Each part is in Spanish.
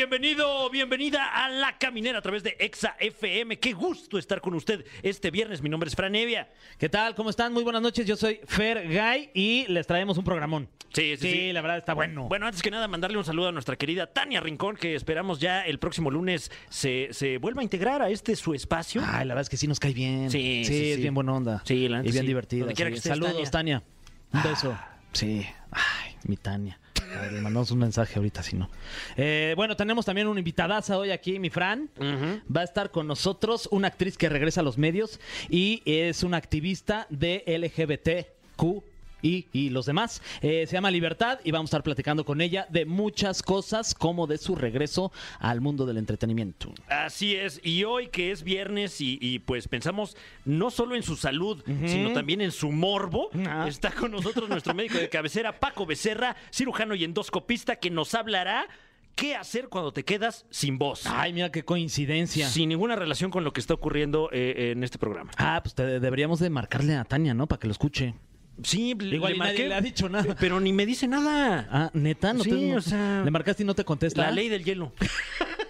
bienvenido, bienvenida a La Caminera a través de Exa FM. Qué gusto estar con usted este viernes. Mi nombre es Fran Evia. ¿Qué tal? ¿Cómo están? Muy buenas noches. Yo soy Fer Guy y les traemos un programón. Sí, sí, sí. la verdad está bueno. Bueno, antes que nada, mandarle un saludo a nuestra querida Tania Rincón, que esperamos ya el próximo lunes se, se vuelva a integrar a este su espacio. Ay, la verdad es que sí nos cae bien. Sí, sí, sí, es sí. bien buena onda. Sí, la Y bien divertida. Saludos, Tania. Un beso. Sí. Ay, mi Tania. A ver, le mandamos un mensaje ahorita, si no. Eh, bueno, tenemos también una invitadaza hoy aquí, mi Fran. Va a estar con nosotros una actriz que regresa a los medios y es una activista de LGBTQ. Y, y los demás. Eh, se llama Libertad y vamos a estar platicando con ella de muchas cosas como de su regreso al mundo del entretenimiento. Así es, y hoy que es viernes y, y, pues pensamos no solo en su salud, sino también en su morbo, Ah. está con nosotros nuestro médico de cabecera, Paco Becerra, cirujano y endoscopista, que nos hablará qué hacer cuando te quedas sin voz. Ay, mira qué coincidencia. Sin ninguna relación con lo que está ocurriendo eh, en este programa. Ah, pues te- deberíamos de marcarle a Tania, ¿no? Para que lo escuche. Sí, Igual le nadie marqué, le ha dicho nada. Pero ni me dice nada. Ah, neta, no Sí, te o sea, le marcaste y no te contesta. La ley del hielo.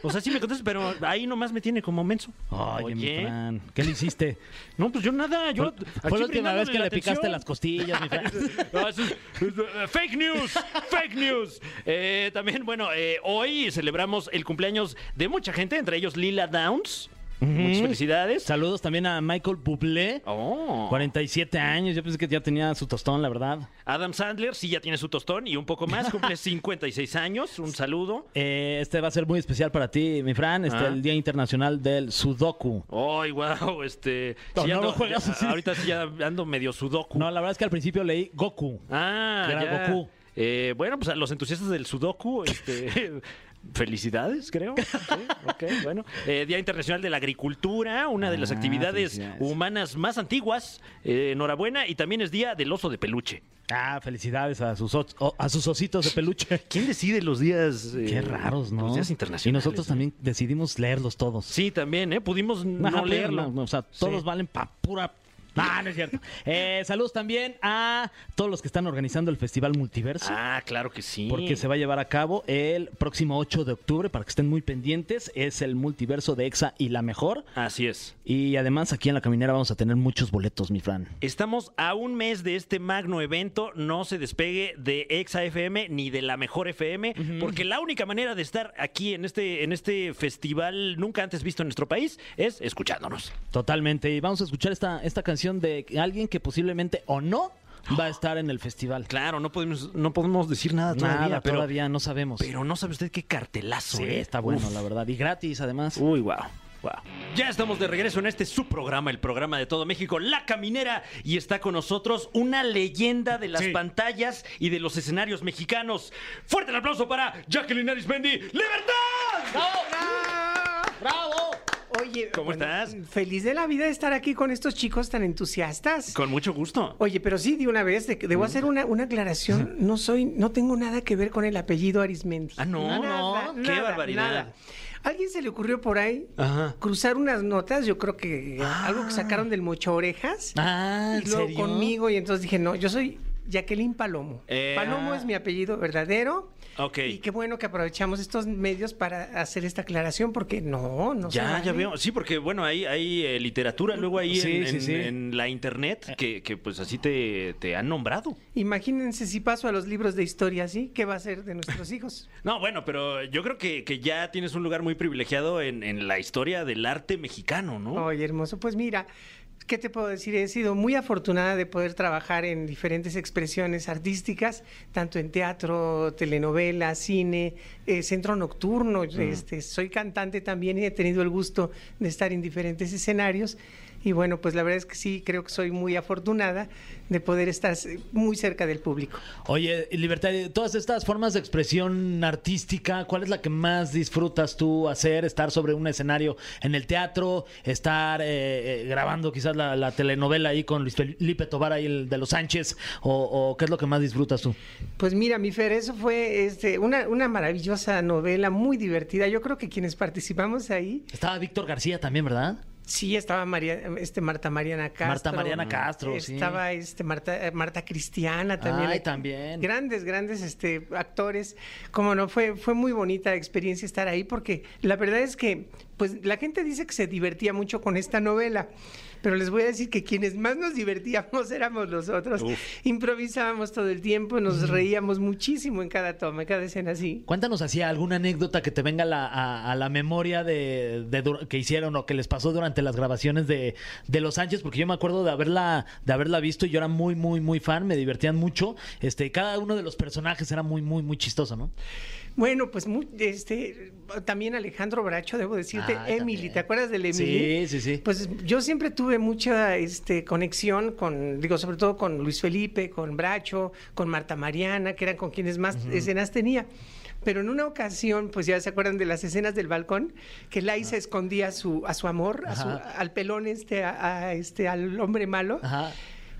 O sea, sí me contesta, pero ahí nomás me tiene como menso. Oye, mi Fran, ¿qué le hiciste? No, pues yo nada, yo Fue, la última vez que le picaste las costillas, mi Fran. No, eso es- es- eh, fake news, fake news. Eh, también, bueno, eh, hoy celebramos el cumpleaños de mucha gente, entre ellos Lila Downs. Muchas felicidades. Saludos también a Michael Bublé. Oh. 47 años, yo pensé que ya tenía su tostón, la verdad. Adam Sandler, sí, ya tiene su tostón y un poco más, cumple 56 años. Un saludo. Eh, este va a ser muy especial para ti, mi Fran. Este, Ah. el Día Internacional del Sudoku. Ay, wow, este. No, sí no ando- lo juegas así. Ahorita sí ya ando medio sudoku. No, la verdad es que al principio leí Goku. Ah, Que era ya. Goku. Eh, bueno, pues a los entusiastas del Sudoku, este, felicidades, creo. Sí, bueno. Eh, Día Internacional de la Agricultura, una de las Ah, actividades humanas más antiguas. Eh, enhorabuena. Y también es Día del Oso de Peluche. Ah, felicidades a sus, a sus ositos de peluche. ¿Quién decide los días? eh, Qué raros, ¿no? Los días Y internacionales. nosotros eh? también decidimos leerlos todos. Sí, también, ¿eh? Pudimos no Ajá, leerlo. no, no, o sea, todos Sí. valen pa' pura. Ah, no es cierto. Eh, saludos también a todos los que están organizando el Festival Multiverso. Ah, claro que sí. Porque se va a llevar a cabo el próximo 8 de octubre, para que estén muy pendientes. Es el multiverso de EXA y la mejor. Así es. Y además aquí en la caminera vamos a tener muchos boletos, mi Fran. Estamos a un mes de este magno evento. No se despegue de Exa FM ni de la mejor FM, porque la única manera de estar aquí en este, en este festival nunca antes visto en nuestro país es escuchándonos. Totalmente. Y vamos a escuchar esta, esta canción de alguien que posiblemente o no va a estar en el festival. Claro, no podemos, no podemos decir nada todavía, Nada, pero, todavía no sabemos. pero no sabe usted qué cartelazo. sí, ¿eh? está bueno, Uf. la verdad. Y gratis, además. Uy, wow. Wow. Ya estamos de regreso en este subprograma, el programa de todo México, La Caminera, y está con nosotros una leyenda de las Sí. pantallas y de los escenarios mexicanos. Fuerte el aplauso para Jacqueline Arismendi. ¡Libertad! ¡Bravo! Oye, ¿Cómo estás? Feliz de la vida de estar aquí con estos chicos tan entusiastas. Con mucho gusto. Oye, pero sí, de una vez, de- debo hacer una, una aclaración. No soy, no tengo nada que ver con el apellido Arismendi. Ah, no, Nada, no, qué nada, barbaridad. nada. ¿Alguien se le ocurrió por ahí Ajá. cruzar unas notas? Yo creo que algo que sacaron del Mocho Orejas. Ah, ¿en y luego serio? conmigo, y entonces dije, no, yo soy Jacqueline Palomo. Eh, Palomo ah. es mi apellido verdadero. Ok. Y qué bueno que aprovechamos estos medios para hacer esta aclaración, porque no, no se Ya, ya veo. Sí, porque bueno, hay, hay eh, literatura luego ahí Sí, en, sí, en- sí. en la internet que, que, pues así te, te han nombrado. Imagínense si paso a los libros de historia así, ¿qué va a ser de nuestros hijos? No, bueno, pero yo creo que, que ya tienes un lugar muy privilegiado en, en la historia del arte mexicano, ¿no? Oye, hermoso, pues mira, ¿qué te puedo decir? He sido muy afortunada de poder trabajar en diferentes expresiones artísticas, tanto en teatro, telenovela, cine, eh, centro nocturno. Este, soy cantante también y he tenido el gusto de estar en diferentes escenarios. Y bueno, pues la verdad es que sí, creo que soy muy afortunada de poder estar muy cerca del público. Oye, Libertad, de todas estas formas de expresión artística, ¿cuál es la que más disfrutas tú hacer? Estar sobre un escenario en el teatro, estar eh, eh, grabando quizás la, la telenovela ahí con Luis Felipe Tobar ahí el de los Sánchez, o, o qué es lo que más disfrutas tú? Pues mira, mi Fer, eso fue este, una, una maravillosa novela, muy divertida. Yo creo que quienes participamos ahí, Estaba Víctor García también, ¿verdad? Sí, estaba María, este Marta Mariana Castro. Marta Mariana Castro, sí. Estaba este Marta, eh, Marta Cristiana también. Ay, también. Grandes, grandes este, actores. Como no, fue, fue muy bonita experiencia estar ahí porque la verdad es que pues la gente dice que se divertía mucho con esta novela. Pero les voy a decir que quienes más nos divertíamos éramos nosotros. Improvisábamos todo el tiempo, nos reíamos muchísimo en cada toma, en cada escena así. Cuéntanos así alguna anécdota que te venga a la, a, a la memoria de, de dur- que hicieron o que les pasó durante las grabaciones de, de Los Sánchez, porque yo me acuerdo de haberla, de haberla visto y yo era muy, muy, muy fan, me divertían mucho. Este, cada uno de los personajes era muy, muy, muy chistoso, ¿no? Bueno, pues este, también Alejandro Bracho, debo decirte, Ah, Emily, también. ¿te acuerdas del Emily? Sí, sí, sí. Pues yo siempre tuve mucha este, conexión con, digo, sobre todo con Luis Felipe, con Bracho, con Marta Mariana, que eran con quienes más escenas tenía. Pero en una ocasión, pues ya se acuerdan de las escenas del balcón, que Lai se escondía a su, a su amor, a su- al pelón este, a, a este, al hombre malo. Ajá.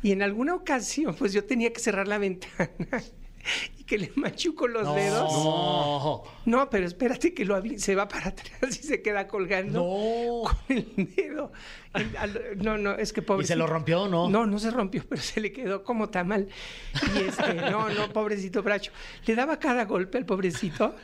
Y en alguna ocasión, pues yo tenía que cerrar la ventana y que le machuco los dedos. No. No, pero espérate que lo se va para atrás y se queda colgando No. con el dedo. No, no, es que pobrecito. se lo rompió o no? No, no se rompió, pero se le quedó como tamal. Y este, no, no, pobrecito Bracho. Le daba cada golpe al pobrecito.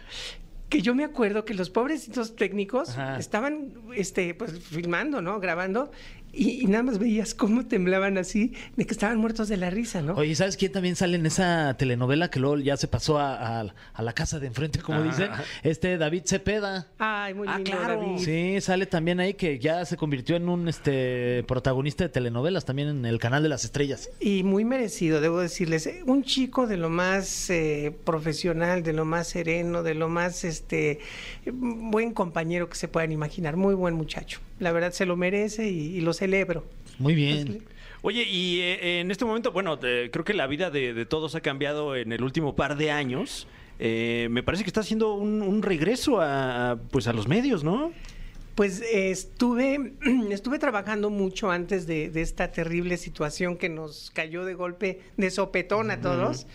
Que yo me acuerdo que los pobrecitos técnicos Ajá. estaban este, pues, filmando, ¿no? Grabando. Y, y nada más veías cómo temblaban así, de que estaban muertos de la risa, ¿no? Oye, ¿sabes quién también sale en esa telenovela que luego ya se pasó a, a- a la casa de enfrente, como dicen? Este David Cepeda. Ay, muy Ah, lindo, claro. David. Sí, sale también ahí que ya se convirtió en un este protagonista de telenovelas también en el canal de las estrellas. Y muy merecido, debo decirles. Eh, Un chico de lo más eh, profesional, de lo más sereno, de lo más este buen compañero que se puedan imaginar. Muy buen muchacho. La verdad se lo merece y, y lo celebro. Muy bien. Oye, y eh, en este momento, bueno, creo que la vida de, de todos ha cambiado en el último par de años. Eh, me parece que está haciendo un, un regreso a, a, pues a los medios, ¿no? Pues eh, estuve, estuve trabajando mucho antes de, de esta terrible situación que nos cayó de golpe, de sopetón a todos.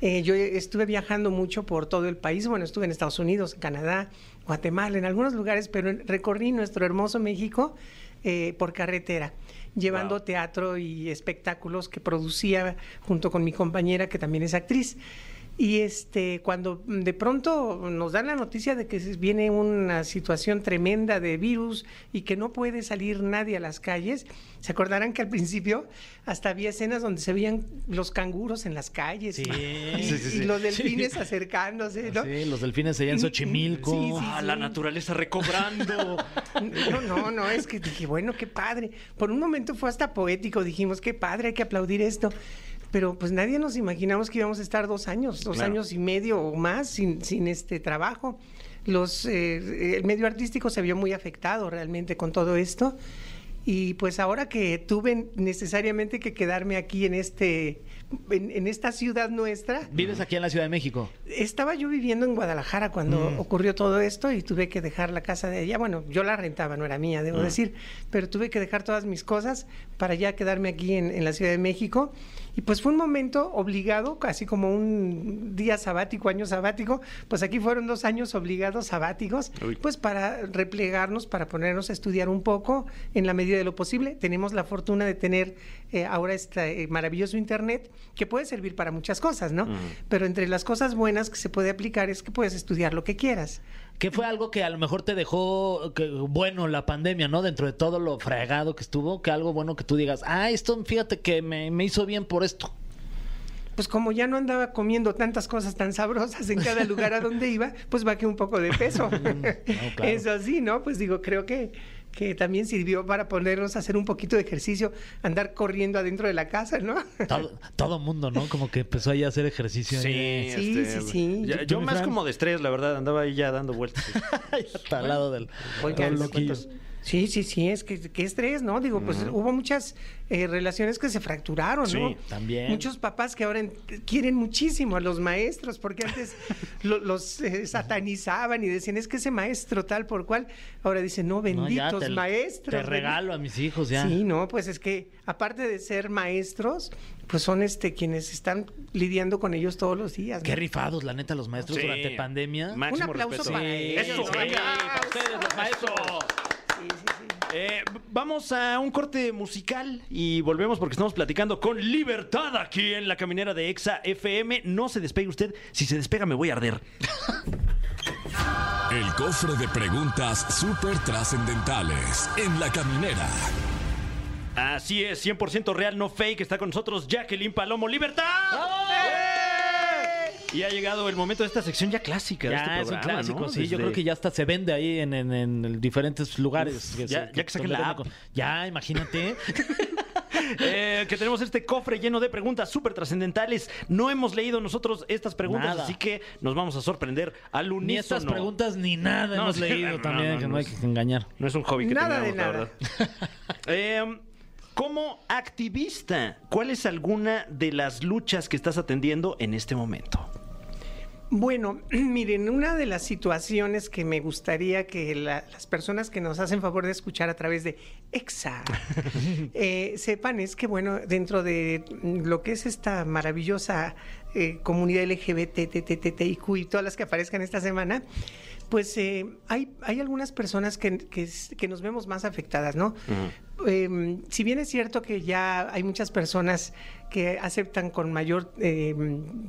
Eh, yo estuve viajando mucho por todo el país. Bueno, estuve en Estados Unidos, en Canadá, Guatemala, en algunos lugares, pero recorrí nuestro hermoso México eh, por carretera, llevando Wow. teatro y espectáculos que producía junto con mi compañera, que también es actriz. Y este, cuando de pronto nos dan la noticia de que se- viene una situación tremenda de virus y que no puede salir nadie a las calles, se acordarán que al principio hasta había escenas donde se veían los canguros en las calles Sí. y, Sí, sí, y los delfines acercándose, ¿no? Sí, los delfines allá en Xochimilco. Sí, sí. Ah, la naturaleza recobrando. No, no, no, es que dije, bueno, qué padre. Por un momento fue hasta poético, dijimos, qué padre, hay que aplaudir esto. Pero pues nadie nos imaginamos que íbamos a estar dos años, dos Claro. años y medio o más sin, sin este trabajo. Los, eh, el medio artístico se vio muy afectado realmente con todo esto. Y pues ahora que tuve necesariamente que quedarme aquí en este en, en esta ciudad nuestra, Vives aquí en la Ciudad de México. estaba yo viviendo en Guadalajara cuando Mm. ocurrió todo esto y tuve que dejar la casa de allá. Bueno, yo la rentaba, no era mía, debo Mm. decir, pero tuve que dejar todas mis cosas para ya quedarme aquí en, en la Ciudad de México. Y pues fue un momento obligado, casi como un día sabático, año sabático. Pues aquí fueron dos años obligados sabáticos, Uy. pues para replegarnos, para ponernos a estudiar un poco en la medida de lo posible. Tenemos la fortuna de tener eh, ahora este eh, maravilloso Internet que puede servir para muchas cosas, ¿no? Pero entre las cosas buenas que se puede aplicar es que puedes estudiar lo que quieras. ¿Qué fue algo que a lo mejor te dejó que, bueno la pandemia, ¿no? Dentro de todo lo fregado que estuvo, que algo bueno que tú digas, ah, esto fíjate que me, me hizo bien por esto. Pues como ya no andaba comiendo tantas cosas tan sabrosas en cada lugar a donde iba, pues bajé un poco de peso. claro. Eso sí, ¿no? Pues digo, creo que, que también sirvió para ponernos a hacer un poquito de ejercicio, andar corriendo adentro de la casa, ¿no? Todo, todo mundo, ¿no? Como que empezó ahí a hacer ejercicio. Sí, ahí. Sí, este, sí, sí. ya- ¿Tú, yo más como de estrés, la verdad, andaba ahí ya dando vueltas. Hasta al lado del Oigan, Sí, sí, sí, es que qué estrés, ¿no? Digo, pues hubo muchas eh, relaciones que se fracturaron, ¿no? Sí, también. Muchos papás que ahora en- quieren muchísimo a los maestros, porque antes lo- los eh, satanizaban y decían, es que ese maestro tal por cual, ahora dicen, no, No, benditos ya te, maestros. Te regalo a mis hijos ya. Sí, no, pues es que aparte de ser maestros, pues son este quienes están lidiando con ellos todos los días. ¿no? Qué rifados, la neta, los maestros Sí. durante pandemia. Máximo Un aplauso respeto. para Sí, ellos. Eso, sí, venga. para ustedes, los maestros. Eh, vamos a un corte musical y volvemos porque estamos platicando con Libertad aquí en la caminera de Exa FM. No se despegue usted. Si se despega, me voy a arder. El cofre de preguntas súper trascendentales en la caminera. Así es, 100% real, no fake. Está con nosotros Jacqueline Palomo. ¡Libertad! ¡Eh! Y ha llegado el momento de esta sección ya clásica. de Ya este es un programa, clásico, ¿no? sí. Yo Desde- creo que ya hasta se vende ahí en, en- en diferentes lugares. Uf, ya- ya que saquen la app. Ya, imagínate. Eh, que tenemos este cofre lleno de preguntas súper trascendentales. No hemos leído nosotros estas preguntas, Nada. así que nos vamos a sorprender al unísono. Ni estas preguntas ni nada No, hemos sí, leído no, también, no, que no, no hay es- que engañar. No es un hobby que Nada de tengamos, la nada. verdad. Eh, como activista, ¿cuál es alguna de las luchas que estás atendiendo en este momento? Bueno, miren, una de las situaciones que me gustaría que la- las personas que nos hacen favor de escuchar a través de EXA eh, sepan es que, bueno, dentro de lo que es esta maravillosa eh, comunidad LGBT, TTTIQ y todas las que aparezcan esta semana, pues eh, hay, hay algunas personas que, que nos vemos más afectadas, ¿no? Eh, si bien es cierto que ya hay muchas personas que aceptan con mayor eh,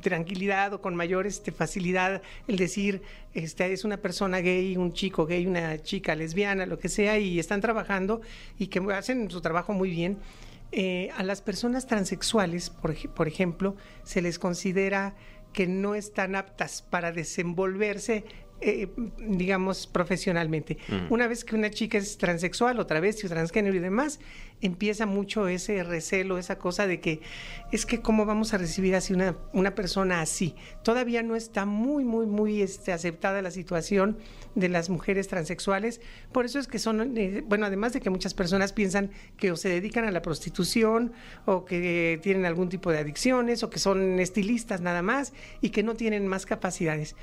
tranquilidad o con mayor este, facilidad el decir, este, es una persona gay, un chico gay, una chica lesbiana, lo que sea, y están trabajando y que hacen su trabajo muy bien, eh, a las personas transexuales, por ejemplo, se les considera que no están aptas para desenvolverse eh, digamos, profesionalmente. Una vez que una chica es transexual, otra vez, o transgénero y demás, empieza mucho ese recelo, esa cosa de que es que cómo vamos a recibir así una, una persona así. Todavía no está muy, muy, muy este, aceptada la situación de las mujeres transexuales. Por eso es que son, eh, bueno, además de que muchas personas piensan que o se dedican a la prostitución o que tienen algún tipo de adicciones o que son estilistas nada más y que no tienen más capacidades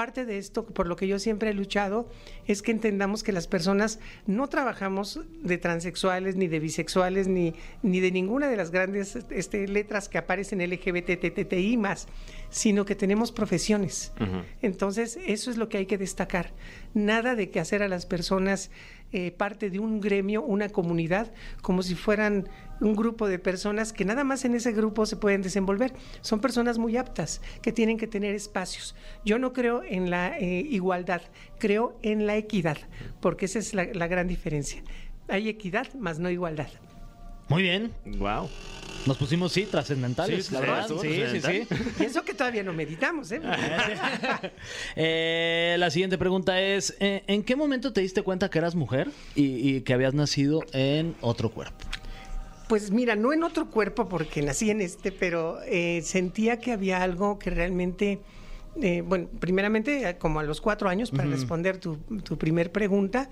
parte de esto, por lo que yo siempre he luchado, es que entendamos que las personas no trabajamos de transexuales, ni de bisexuales, ni, ni de ninguna de las grandes este, letras que aparecen LGBTTTI más, sino que tenemos profesiones. Entonces, eso es lo que hay que destacar. Nada de que hacer a las personas eh, parte de un gremio, una comunidad, como si fueran un grupo de personas que nada más en ese grupo se pueden desenvolver. Son personas muy aptas, que tienen que tener espacios. Yo no creo en la eh, igualdad, creo en la equidad, porque esa es la, la gran diferencia. Hay equidad, más no igualdad. Muy bien. Wow. Nos pusimos, sí, trascendentales, Sí, la sí, verdad. Sí, sí, sí. Y eso que todavía no meditamos, ¿eh? Eh, la siguiente pregunta es, eh, ¿en qué momento te diste cuenta que eras mujer y, y que habías nacido en otro cuerpo? Pues mira, no en otro cuerpo porque nací en este, pero eh, sentía que había algo que realmente, eh, bueno, primeramente eh, como a los cuatro años, para responder tu, tu primer pregunta,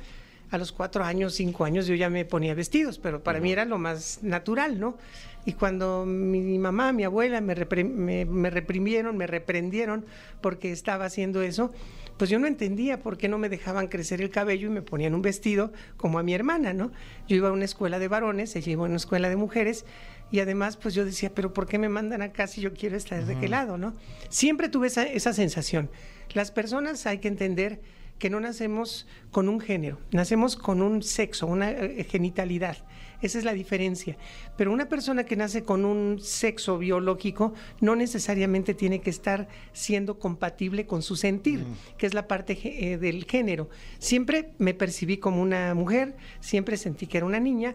a los cuatro años, cinco años yo ya me ponía vestidos, pero para mí era lo más natural, ¿no? Y cuando mi mamá, mi abuela me, repre- me, me reprimieron, me reprendieron porque estaba haciendo eso, pues yo no entendía por qué no me dejaban crecer el cabello y me ponían un vestido como a mi hermana, ¿no? Yo iba a una escuela de varones, ella iba a una escuela de mujeres y además pues yo decía, pero ¿por qué me mandan acá si yo quiero estar de qué lado, ¿no? Siempre tuve esa, esa sensación. Las personas hay que entender que no nacemos con un género, nacemos con un sexo, una eh, genitalidad. Esa es la diferencia. Pero una persona que nace con un sexo biológico no necesariamente tiene que estar siendo compatible con su sentir, que es la parte eh, del género. Siempre me percibí como una mujer, siempre sentí que era una niña,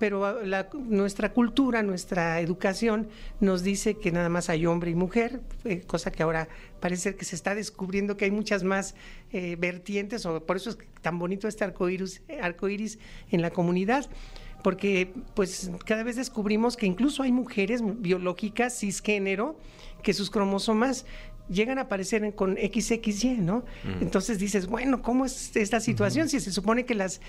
pero ah, nuestra cultura, nuestra educación nos dice que nada más hay hombre y mujer, eh, cosa que ahora parece que se está descubriendo que hay muchas más eh, vertientes, o por eso es tan bonito este arcoíris, arcoíris en la comunidad porque pues cada vez descubrimos que incluso hay mujeres biológicas cisgénero que sus cromosomas llegan a aparecer en- con XXY, ¿no? Entonces dices, bueno, ¿cómo es esta situación? Si se supone que las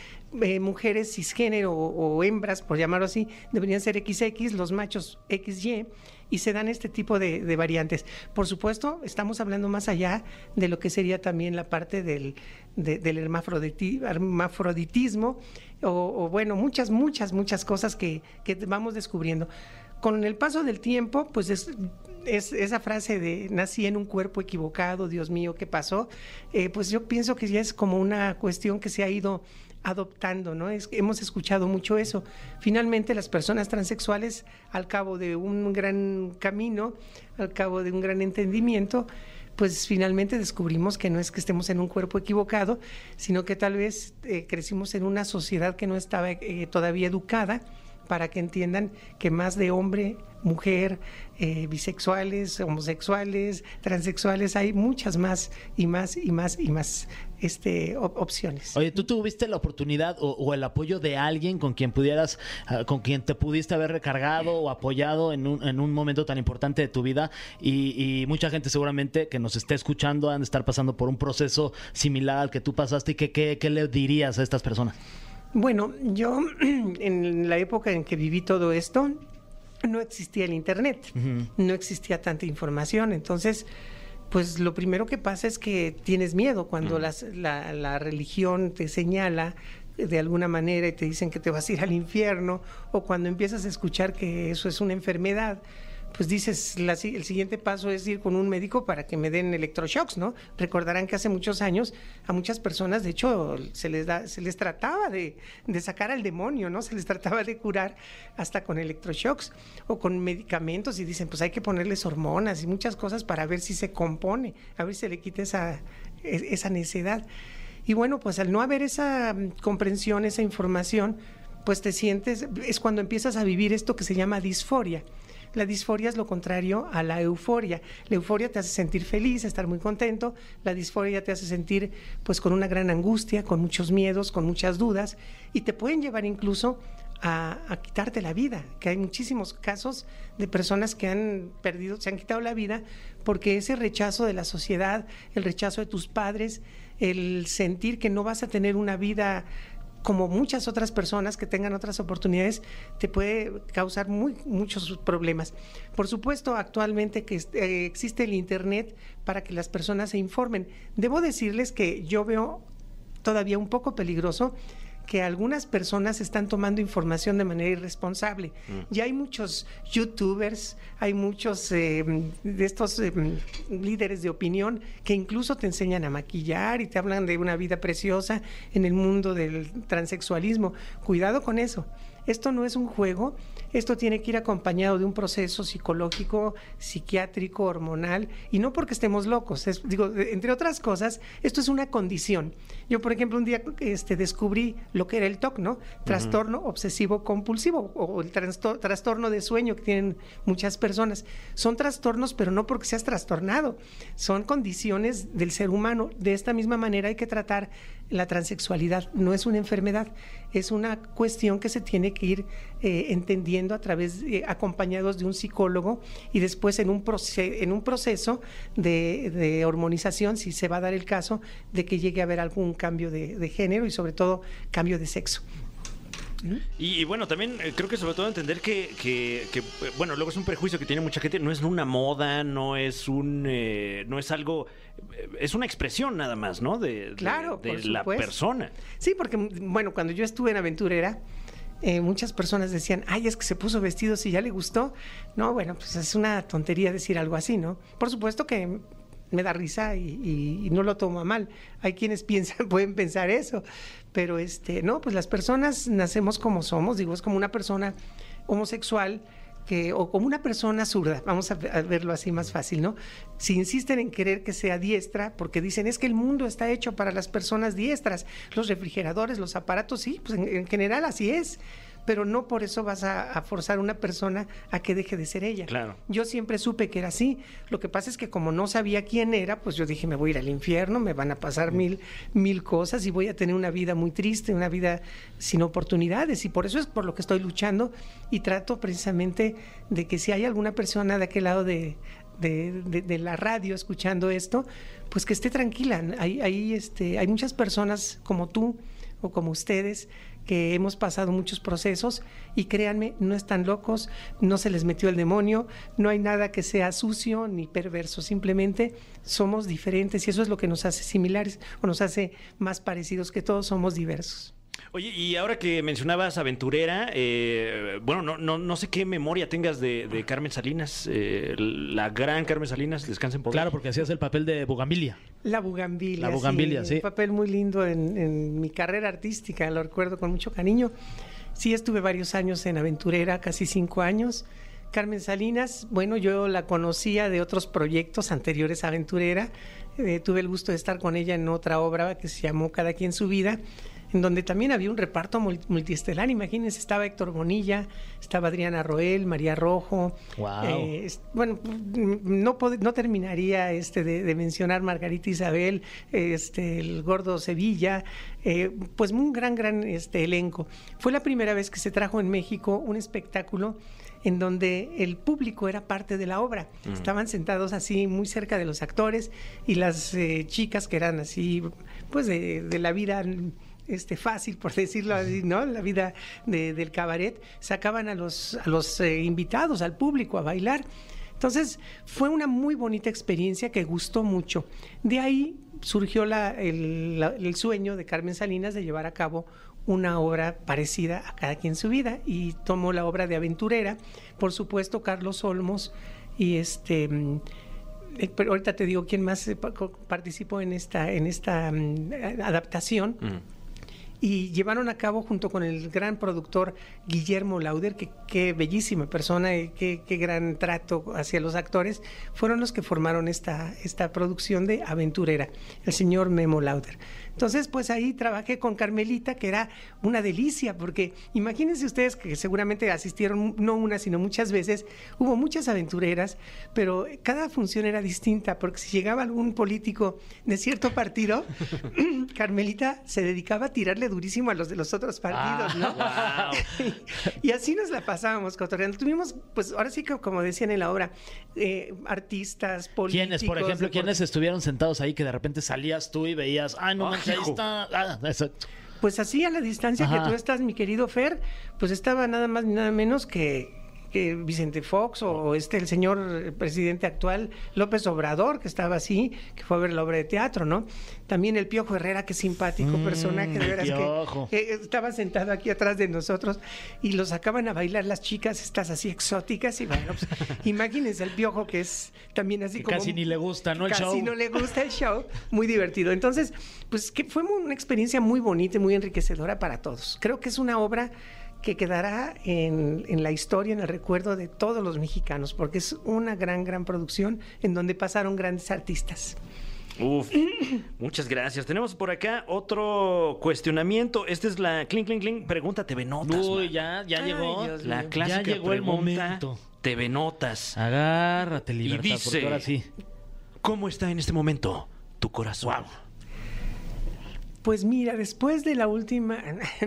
eh, mujeres cisgénero o, o hembras, por llamarlo así, deberían ser XX, los machos XY, y se dan este tipo de, de variantes. Por supuesto, estamos hablando más allá de lo que sería también la parte del, de- del hermafroditi- hermafroditismo, o, o, bueno, muchas, muchas, muchas cosas que, que vamos descubriendo. Con el paso del tiempo, pues es, es esa frase de nací en un cuerpo equivocado, Dios mío, ¿qué pasó? Eh, pues yo pienso que ya es como una cuestión que se ha ido adoptando, ¿no? Hemos escuchado mucho eso. Finalmente, las personas transexuales, al cabo de un gran camino, al cabo de un gran entendimiento, pues finalmente descubrimos que no es que estemos en un cuerpo equivocado, sino que tal vez eh, crecimos en una sociedad que no estaba eh, todavía educada para que entiendan que más de hombre, mujer, eh, bisexuales, homosexuales, transexuales, hay muchas más y más y más y más este, op- opciones. Oye, ¿tú tuviste la oportunidad o, el apoyo de alguien con quien pudieras, ah, con quien te pudiste haber recargado o apoyado en un, en un momento tan importante de tu vida? Y, mucha gente seguramente que nos esté escuchando han de estar pasando por un proceso similar al que tú pasaste. ¿Y qué, qué le dirías a estas personas? Bueno, yo en la época en que viví todo esto, no existía el Internet, no existía tanta información, entonces, pues lo primero que pasa es que tienes miedo cuando las- la, la religión te señala de alguna manera y te dicen que te vas a ir al infierno, o cuando empiezas a escuchar que eso es una enfermedad, pues dices, el siguiente paso es ir con un médico para que me den electroshocks, ¿no? Recordarán que hace muchos años a muchas personas, de hecho, se les, da, se les trataba de, de sacar al demonio, ¿no? Se les trataba de curar hasta con electroshocks o con medicamentos y dicen, pues hay que ponerles hormonas y muchas cosas para ver si se compone, a ver si se le quita esa, e- esa necedad. Y bueno, pues al no haber esa mm, comprensión, esa información, pues te sientes, es cuando empiezas a vivir esto que se llama disforia. La disforia es lo contrario a la euforia. La euforia te hace sentir feliz, estar muy contento. La disforia te hace sentir pues con una gran angustia, con muchos miedos, con muchas dudas y te pueden llevar incluso a, a quitarte la vida, que hay muchísimos casos de personas que han perdido, se han quitado la vida porque ese rechazo de la sociedad, el rechazo de tus padres, el sentir que no vas a tener una vida como muchas otras personas que tengan otras oportunidades, te puede causar muy, muchos problemas. Por supuesto, actualmente que eh, existe el Internet para que las personas se informen. Debo decirles que yo veo todavía un poco peligroso que algunas personas están tomando información de manera irresponsable. Ya hay muchos youtubers, hay muchos eh, de estos eh, líderes de opinión que incluso te enseñan a maquillar y te hablan de una vida preciosa en el mundo del transexualismo. Cuidado con eso. Esto no es un juego, esto tiene que ir acompañado de un proceso psicológico, psiquiátrico, hormonal, y no porque estemos locos. Es- digo, entre otras cosas, esto es una condición. Yo, por ejemplo, un día este, descubrí lo que era el TOC, ¿no? Trastorno obsesivo compulsivo o el trastorno de sueño que tienen muchas personas. Son trastornos, pero no porque seas trastornado, son condiciones del ser humano. De esta misma manera hay que tratar la transexualidad. No es una enfermedad, es una cuestión que se tiene que ir eh, entendiendo a través, eh, acompañados de un psicólogo y después en un, proceso de, hormonización, si se va a dar el caso, de que llegue a haber algún cambio de género y sobre todo cambio de sexo. Y, y bueno, también eh, creo que sobre todo entender que, que- que, eh, bueno, luego es un prejuicio que tiene mucha gente, no es una moda, no es un, eh, no es algo, es una expresión nada más, ¿no? De, Claro, de, la supuesto. persona. Sí, porque, bueno, cuando yo estuve en Aventurera, eh, muchas personas decían, ay, es que se puso vestidos y ya le gustó. No, bueno, pues es una tontería decir algo así, ¿no? Por supuesto que me da risa y, no lo tomo a mal. Hay quienes piensan, pueden pensar eso, pero este, no, pues las personas nacemos como somos, digo, es como una persona homosexual que, o como una persona zurda, vamos a, verlo así más fácil, ¿no? Si insisten en querer que sea diestra, porque dicen es que el mundo está hecho para las personas diestras, los refrigeradores, los aparatos, sí, pues en general así es, pero no por eso vas a, a forzar a una persona a que deje de ser ella. Claro. Yo siempre supe que era así. Lo que pasa es que como no sabía quién era, pues yo dije, me voy a ir al infierno, me van a pasar mil, mil cosas y voy a tener una vida muy triste, una vida sin oportunidades. Y por eso es por lo que estoy luchando y trato precisamente de que si hay alguna persona de aquel lado de, de, de- de la radio escuchando esto, pues que esté tranquila. Hay, hay, este, hay muchas personas como tú o como ustedes que hemos pasado muchos procesos y créanme, no están locos, no se les metió el demonio, no hay nada que sea sucio ni perverso, simplemente somos diferentes y eso es lo que nos hace similares o nos hace más parecidos, que todos somos diversos. Oye, y ahora que mencionabas aventurera, eh, bueno, no, no, no sé qué memoria tengas de, de Carmen Salinas, eh, la gran Carmen Salinas, descansa en poder. Claro, porque hacías el papel de Bugambilia. La bugambilia. La bugambilia, sí. Un papel muy lindo en, en mi carrera artística, lo recuerdo con mucho cariño. Sí, estuve varios años en Aventurera, casi cinco años. Carmen Salinas, bueno, yo la conocía de otros proyectos anteriores a Aventurera. Eh, tuve el gusto de estar con ella en otra obra que se llamó Cada quien su vida, en donde también había un reparto mul- multiestelar. Imagínense, estaba Héctor Bonilla, estaba Adriana Roel, María Rojo. Guau. eh, bueno, mm, no, no terminaría este de, de mencionar Margarita Isabel, este, el Gordo Sevilla, eh, pues un gran, gran este, elenco. Fue la primera vez que se trajo en México un espectáculo en donde el público era parte de la obra. Estaban sentados así muy cerca de los actores y las eh, chicas que eran así, pues de, de la vida este fácil por decirlo así, ¿no? La vida de- del cabaret sacaban a los a los eh, invitados, al público a bailar. Entonces, fue una muy bonita experiencia que gustó mucho. De ahí surgió la- el, la- el sueño de Carmen Salinas de llevar a cabo una obra parecida a cada quien su vida y tomó la obra de aventurera, por supuesto Carlos Olmos y este mm, eh, pero ahorita te digo quién más eh, participó en esta en esta mm, adaptación y llevaron a cabo junto con el gran productor Guillermo Lauder, que qué bellísima persona y qué, qué gran trato hacia los actores, fueron los que formaron esta, esta producción de Aventurera, el señor Memo Lauder. Entonces, pues ahí trabajé con Carmelita, que era una delicia, porque imagínense ustedes que seguramente asistieron no una, sino muchas veces, hubo muchas aventureras, pero cada función era distinta, porque si llegaba algún político de cierto partido, Carmelita se dedicaba a tirarle durísimo a los de los otros partidos, ¿no? y así nos la pasábamos cotorreando. Tuvimos, pues ahora sí que como decían en la obra, eh, artistas, políticos. ¿Quiénes, por ejemplo, quiénes estuvieron sentados ahí que de repente salías tú y veías, ay, no Ah, ahí está. Ah, exacto. Pues así a la distancia Ajá. que tú estás, mi querido Fer, pues estaba nada más ni nada menos que, que Vicente Fox o este el señor presidente actual López Obrador, que estaba así, que fue a ver la obra de teatro, ¿no? También el Piojo Herrera, que simpático Mm, personaje, de veras Piojo. que eh, estaba sentado aquí atrás de nosotros y los sacaban a bailar las chicas, estas así exóticas, y bueno, pues, imagínense el Piojo que es también así Que como casi ni le gusta, ¿no? El casi show. no le gusta el show, muy divertido. Entonces, pues que fue una experiencia muy bonita y muy enriquecedora para todos. Creo que es una obra que quedará en, en la historia, en el recuerdo de todos los mexicanos, porque es una gran, gran producción en donde pasaron grandes artistas. Uf, muchas gracias. Tenemos por acá otro cuestionamiento. Esta es la clink, clink, clink. Pregunta TV Notas. Uy, man. ya, ya Ay, llegó. Dios La clásica Ya llegó el pregunta momento. TV Notas. Agárrate, libertad, dice- porque ahora sí. ¿Cómo está en este momento tu corazón? Pues mira, después de la última...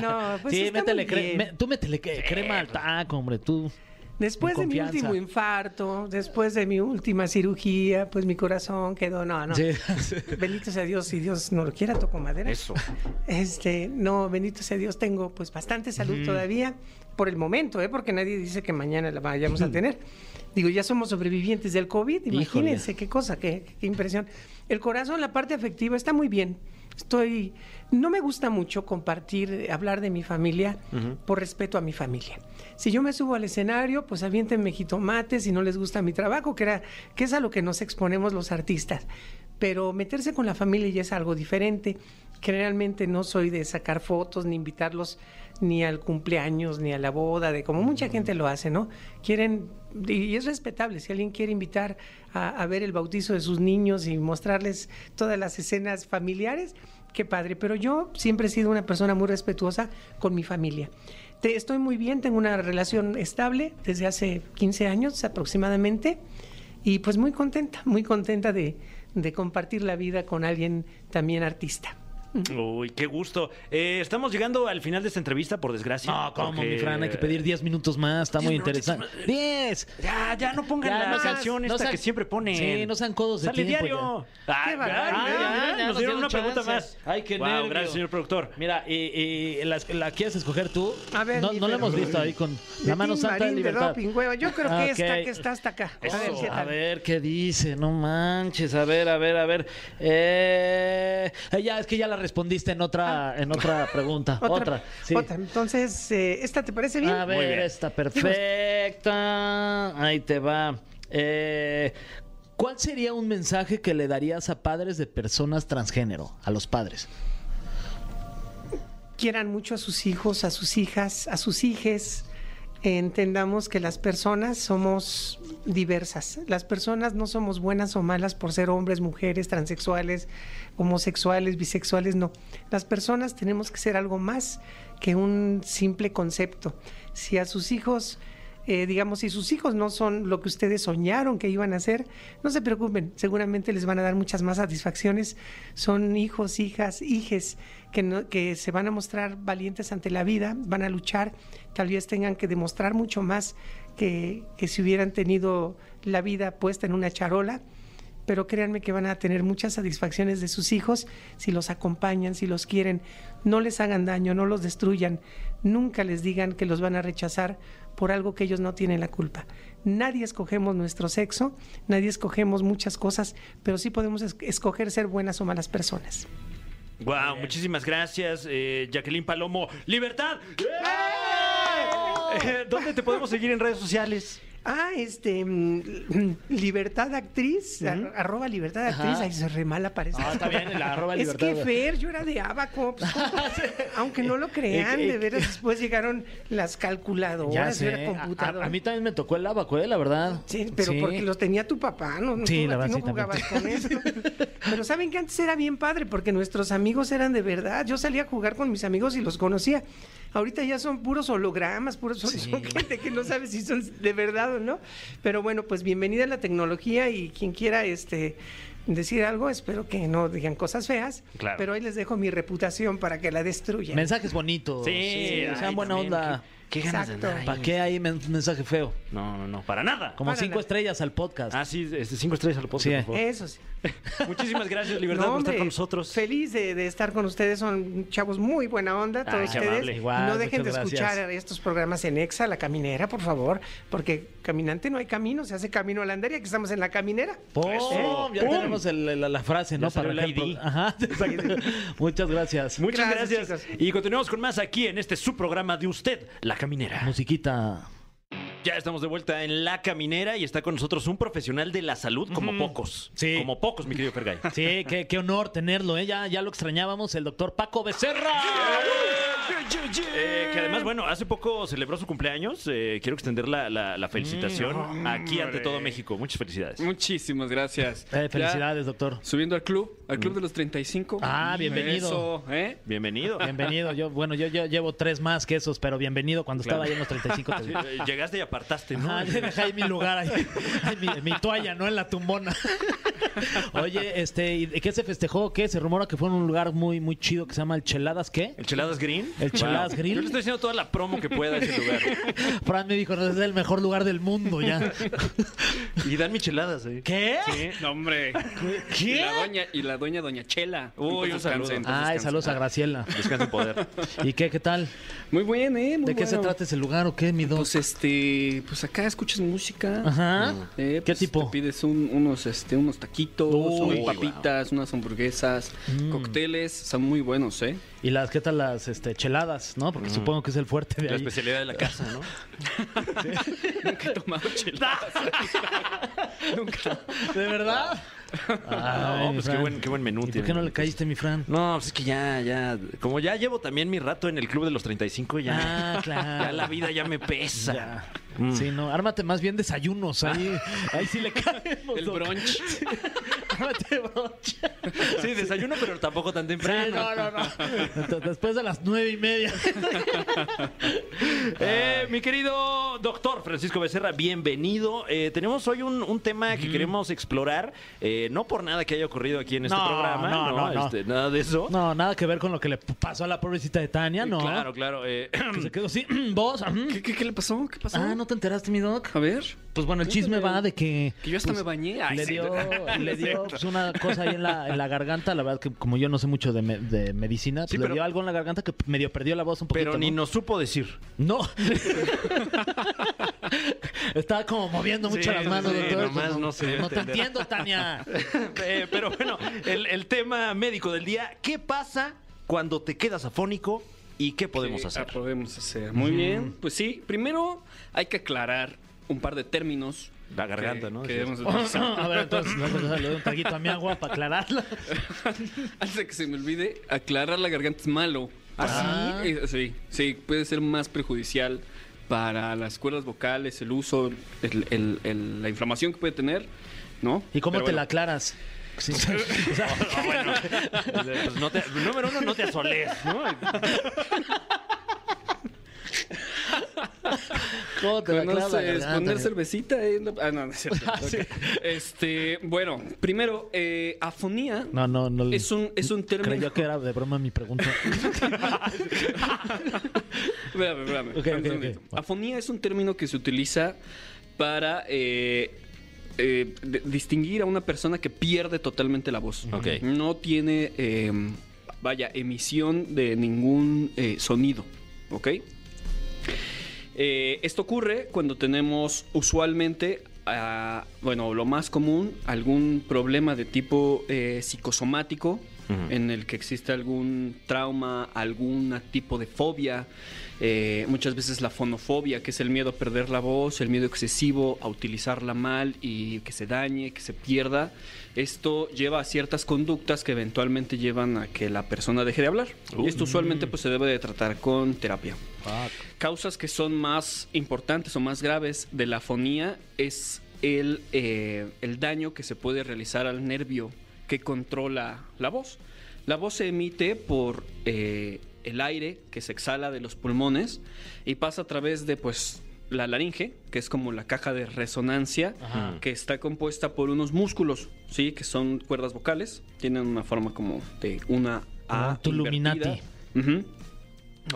no, pues sí, está métele muy cre- bien. me- tú métele cre- crema al taco, hombre, tú. Después de mi último infarto, después de mi última cirugía, pues mi corazón quedó, no, no. Sí. Bendito sea Dios, si Dios no lo quiera, toco madera. Eso. Este, no, bendito sea Dios, tengo pues bastante salud todavía, por el momento, ¿eh? porque nadie dice que mañana la vayamos a tener. Digo, ya somos sobrevivientes del COVID, imagínense qué cosa, qué, qué impresión. El corazón, la parte afectiva, está muy bien. Estoy, no me gusta mucho compartir, eh, hablar de mi familia por respeto a mi familia. Si yo me subo al escenario, pues aviéntenme jitomates si no les gusta mi trabajo, que, era, que es a lo que nos exponemos los artistas. Pero meterse con la familia ya es algo diferente, que realmente no soy de sacar fotos ni invitarlos ni al cumpleaños ni a la boda, de como mucha gente lo hace, ¿no? Quieren, y es respetable, si alguien quiere invitar a, a ver el bautizo de sus niños y mostrarles todas las escenas familiares, qué padre, pero yo siempre he sido una persona muy respetuosa con mi familia. Te- estoy muy bien, tengo una relación estable desde hace 15 años aproximadamente y pues muy contenta, muy contenta de, de compartir la vida con alguien también artista. Uy, qué gusto. Eh, estamos llegando al final de esta entrevista, por desgracia. No, ¿cómo, porque- mi Fran? Hay que pedir 10 minutos más. Está muy interesante. ¡10! Ya, ya no pongan Ya, la no canción no esta sean- que siempre ponen. Sí, no sean codos de Sale tiempo, diario. Qué ya, barbaridad. ya, Ah, nos nos dieron una pregunta chance. más. Ay, qué Wow, nervio. gracias, señor productor. Mira, y, y la, la quieres escoger tú. A ver, no, no la hemos visto ahí con De la mano Tim santa de Marín de libertad. doping. Yo creo que Ah, esta que está hasta acá. A ver, Eso, ¿qué a tal? ver qué dice, no manches, a ver, a ver, a ver. Eh, eh, ya es que ya la respondiste en otra, en otra pregunta, otra. sí. otra. Entonces, eh, ¿esta te parece bien? A Muy ver, bien. está perfecta. Ahí te va. Eh, ¿Cuál sería un mensaje que le darías a padres de personas transgénero, a los padres? quieran mucho a sus hijos, a sus hijas, a sus hijes. Entendamos que las personas somos diversas. Las personas no somos buenas o malas por ser hombres, mujeres, transexuales, homosexuales, bisexuales, no. Las personas tenemos que ser algo más que un simple concepto. Si a sus hijos eh, digamos, si sus hijos no son lo que ustedes soñaron que iban a ser, no se preocupen, seguramente les van a dar muchas más satisfacciones. Son hijos, hijas, hijes que, que se van a mostrar valientes ante la vida, van a luchar, tal vez tengan que demostrar mucho más que, que si hubieran tenido la vida puesta en una charola pero créanme que van a tener muchas satisfacciones de sus hijos si los acompañan, si los quieren. No les hagan daño, no los destruyan. Nunca les digan que los van a rechazar por algo que ellos no tienen la culpa. Nadie escogemos nuestro sexo, nadie escogemos muchas cosas, pero sí podemos es- escoger ser buenas o malas personas. Wow, muchísimas gracias, eh, Jacqueline Palomo. ¡Libertad! Eh, ¿Dónde te podemos seguir en redes sociales? Ah, este, mm, Libertad Actriz, ar- arroba Libertad Actriz, Ajá. ay, se re mal aparece. Ah, está bien, la arroba Es libertad. que Fer, yo era de Abaco, pues, ¿cómo? aunque no lo crean, Eh, eh, de veras, después llegaron las calculadoras, era A, computadora. a- a mí también me tocó el abaco, ¿eh? la verdad. Sí, pero Sí. porque los tenía tu papá, no, no, Sí, tú la a ti verdad, no sí, jugabas con eso. Pero saben que antes era bien padre porque nuestros amigos eran de verdad. Yo salía a jugar con mis amigos y los conocía. Ahorita ya son puros hologramas, puros son, son gente que no sabe si son de verdad o no. Pero bueno, pues bienvenida a la tecnología y quien quiera este decir algo, espero que no digan cosas feas. Claro. Pero ahí les dejo mi reputación para que la destruyan. Mensajes bonitos. Sí, sean ay, buena también, onda. Qué, qué ganas de Exacto. andar ahí. ¿Para qué hay men- mensaje feo? No, no, no, para nada. Como Para cinco nada. estrellas al podcast. Ah, sí, este, cinco estrellas al podcast, Sí. por favor. Eso sí. Muchísimas gracias, Libertad, No, por estar con nosotros. Feliz de, de estar con ustedes, son chavos muy buena onda, todos Ay, ustedes. amable. Igual, no dejen de escuchar gracias. estos programas en Exa, La Caminera, por favor, porque caminante no hay camino, se hace camino a la andaria, que estamos en la caminera. ¡Pum! Ya ¡Pum! El- la, la frase, ¿no? Ya salió el. ID. Ajá. Muchas gracias. Muchas Gracias. Y continuamos con más aquí en este subprograma de usted, La Caminera. Musiquita. Ya estamos de vuelta en La Caminera y está con nosotros un profesional de la salud como pocos. Sí. Como pocos, mi querido Fergay. Sí, qué, qué honor tenerlo, ¿eh? Ya, ya lo extrañábamos, el doctor Paco Becerra. Eh, que además, bueno, hace poco celebró su cumpleaños. Eh, quiero extender la, la- la felicitación aquí ante todo México. Muchas felicidades. Muchísimas gracias. Eh, felicidades, doctor. Ya subiendo al club, al club de los 35. Ah, bienvenido. Eso, ¿eh? Bienvenido. Bienvenido. Yo, bueno, yo, yo llevo tres más que esos, pero bienvenido cuando Claro. estaba ahí en los 35. te Sí, digo. eh, Llegaste y apartaste, ¿no? Ajá, yo dejé ahí mi lugar, ahí, ahí mi, mi toalla, ¿no? En la tumbona. Oye, este, ¿y de qué se festejó? ¿Qué? Se rumora que fue en un lugar muy, muy chido que se llama el Cheladas, ¿qué? ¿El Cheladas Green? El Cheladas Green. Yo le estoy haciendo toda la promo que pueda a ese lugar. Fran me dijo, no, es el mejor lugar del mundo ya. Y dan micheladas ahí. ¿Qué? Sí, no, hombre. Y ¿Qué? la doña, y la doña Doña Chela. Uy, un saludo. Ay, saludos a Graciela. Descansa en poder. ¿Y qué? ¿Qué tal? Muy bien, ¿eh? Muy ¿De qué se trata ese lugar o qué, mi dos? Pues este, pues acá escuchas música. Ajá. Eh, ¿Qué pues, tipo? Te pides un- unos, este, unos taquitos, Uy, unas papitas, unas hamburguesas, Mm. cócteles, son muy buenos, ¿eh? ¿Y las qué tal las este, cheladas, no? Porque supongo que es el fuerte de La ahí. especialidad de la casa, ¿no? Nunca he tomado cheladas. Nunca. ¿De verdad? Ay, no, pues qué buen, qué buen menú ¿Y por qué no le caíste, mi Fran? No, pues es que ya, ya. Como ya llevo también mi rato en el club de los 35, ya. Ah, claro. Ya la vida ya me pesa. Ya. Mm. Sí, no, ármate más bien desayunos, ahí, ahí sí le caemos. El doc. brunch. Brocha. Sí, desayuno, pero tampoco tan temprano. No, no, no. Después de las nueve y media. Eh, mi querido doctor Francisco Becerra, bienvenido. Eh, tenemos hoy un, un tema que queremos explorar, eh, no por nada que haya ocurrido aquí en este No, programa, no, no, no. Este, nada de eso. No, nada que ver con lo que le pasó a la pobrecita de Tania, no. Claro, claro. eh, Que se quedó así. ¿Vos? ¿Qué, qué, qué le pasó? ¿Qué pasó? Ah, ¿no te enteraste, mi doc? A ver. Pues bueno, el chisme va de que... Que yo hasta pues, me bañé. Ay, le sí. dio, le dio pues, una cosa ahí en la, en la garganta. La verdad que como yo no sé mucho de, me- de medicina, pues, Sí, le pero- dio algo en la garganta que medio perdió la voz un poquito. pero ni ¿no? nos supo decir. No. Estaba como moviendo mucho Sí, las manos. sí, doctor. nomás no se No te entiendo, Tania. Eh, pero bueno, el, el tema médico del día, ¿qué pasa cuando te quedas afónico y qué podemos ¿Qué hacer? podemos hacer? Muy bien. Pues sí, primero hay que aclarar un par de términos. La garganta, que- ¿no? que Sí. A ver, entonces, no, pues, le doy un traguito a mi agua para aclararla. Antes de que se me olvide, aclarar la garganta es malo. ¿Ah, Sí, sí, puede ser más perjudicial para las cuerdas vocales, el uso, el- el- el- la inflamación que puede tener, ¿no? ¿Y cómo Pero te bueno. la aclaras? Sí. O sea, Ah, bueno, pues no te- número uno, no te asoles, ¿no? ¿Cómo te la la ¿Conoces garganta? poner cervecita en la- Ah, no, no es cierto. Ah, sí. Este, bueno, primero, eh, afonía No, no, no. es un, es un término... Creyó que era de broma mi pregunta. Espérame, espérame. Ok, un ok, segundito. ok. Afonía es un término que se utiliza para eh, eh, de- distinguir a una persona que pierde totalmente la voz. Ok. No tiene, eh, vaya, emisión de ningún eh, sonido. ¿Ok? Eh, esto ocurre cuando tenemos usualmente, ah, bueno, lo más común, algún problema de tipo eh, psicosomático, Ujú. en el que existe algún trauma, algún tipo de fobia, eh, muchas veces la fonofobia, que es el miedo a perder la voz, el miedo excesivo a utilizarla mal y que se dañe, que se pierda. Esto lleva a ciertas conductas que eventualmente llevan a que la persona deje de hablar. Y esto usualmente pues, se debe de tratar con terapia. Causas que son más importantes o más graves de la afonía es el, eh, el daño que se puede realizar al nervio que controla la voz. La voz se emite por eh, el aire que se exhala de los pulmones y pasa a través de pues la laringe, que es como la caja de resonancia, Ajá. que está compuesta por unos músculos, ¿sí? que son cuerdas vocales, tienen una forma como de una A Como tu invertida. Illuminati. Ujú.